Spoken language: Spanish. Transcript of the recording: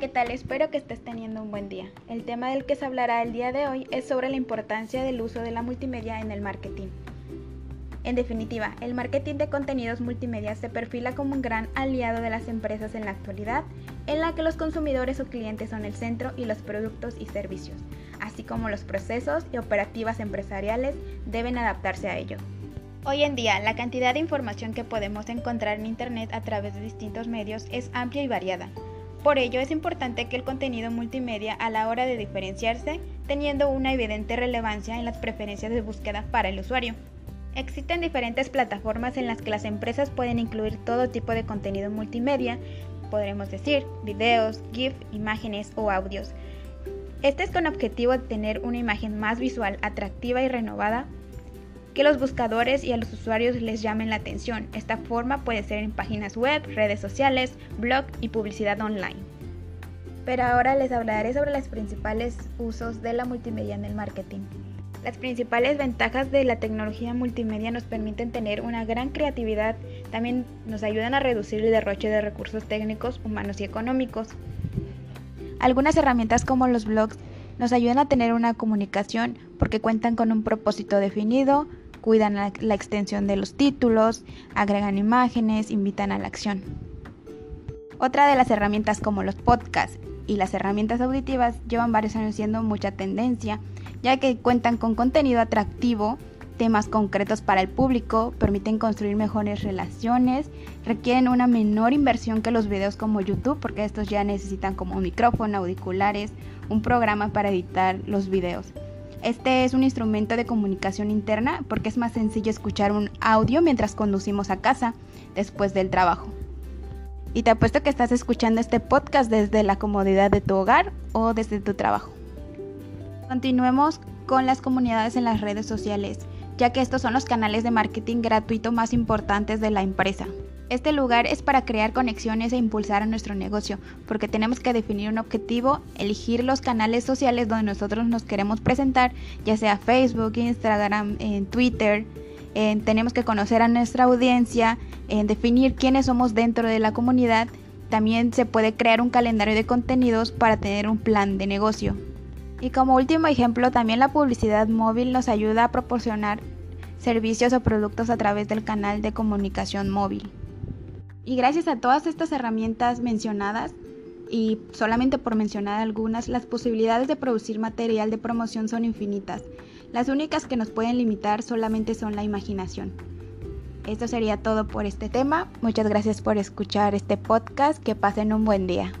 ¿qué tal? Espero que estés teniendo un buen día. El tema del que se hablará el día de hoy es sobre la importancia del uso de la multimedia en el marketing. En definitiva, el marketing de contenidos multimedia se perfila como un gran aliado de las empresas en la actualidad, en la que los consumidores o clientes son el centro y los productos y servicios, así como los procesos y operativas empresariales deben adaptarse a ello. Hoy en día, la cantidad de información que podemos encontrar en Internet a través de distintos medios es amplia y variada. Por ello, es importante que el contenido multimedia a la hora de diferenciarse, teniendo una evidente relevancia en las preferencias de búsqueda para el usuario. Existen diferentes plataformas en las que las empresas pueden incluir todo tipo de contenido multimedia, podremos decir videos, GIF, imágenes o audios. Este es con objetivo de tener una imagen más visual, atractiva y renovada que los buscadores y a los usuarios les llamen la atención. Esta forma puede ser en páginas web, redes sociales, blog y publicidad online. Pero ahora les hablaré sobre los principales usos de la multimedia en el marketing. Las principales ventajas de la tecnología multimedia nos permiten tener una gran creatividad, también nos ayudan a reducir el derroche de recursos técnicos, humanos y económicos. Algunas herramientas como los blogs nos ayudan a tener una comunicación porque cuentan con un propósito definido, cuidan la, extensión de los títulos, agregan imágenes, invitan a la acción. Otra de las herramientas como los podcasts y las herramientas auditivas llevan varios años siendo mucha tendencia ya que cuentan con contenido atractivo, temas concretos para el público, permiten construir mejores relaciones, requieren una menor inversión que los videos como YouTube, porque estos ya necesitan como un micrófono, auriculares, un programa para editar los videos. Este es un instrumento de comunicación interna porque es más sencillo escuchar un audio mientras conducimos a casa después del trabajo. Y te apuesto que estás escuchando este podcast desde la comodidad de tu hogar o desde tu trabajo. Continuemos con las comunidades en las redes sociales, ya que estos son los canales de marketing gratuito más importantes de la empresa. Este lugar es para crear conexiones e impulsar a nuestro negocio, porque tenemos que definir un objetivo, elegir los canales sociales donde nosotros nos queremos presentar, ya sea Facebook, Instagram, en Twitter. tenemos que conocer a nuestra audiencia, en definir quiénes somos dentro de la comunidad. También se puede crear un calendario de contenidos para tener un plan de negocio. Y como último ejemplo, también la publicidad móvil nos ayuda a proporcionar servicios o productos a través del canal de comunicación móvil. Y gracias a todas estas herramientas mencionadas, y solamente por mencionar algunas, las posibilidades de producir material de promoción son infinitas. Las únicas que nos pueden limitar solamente son la imaginación. Esto sería todo por este tema. Muchas gracias por escuchar este podcast. Que pasen un buen día.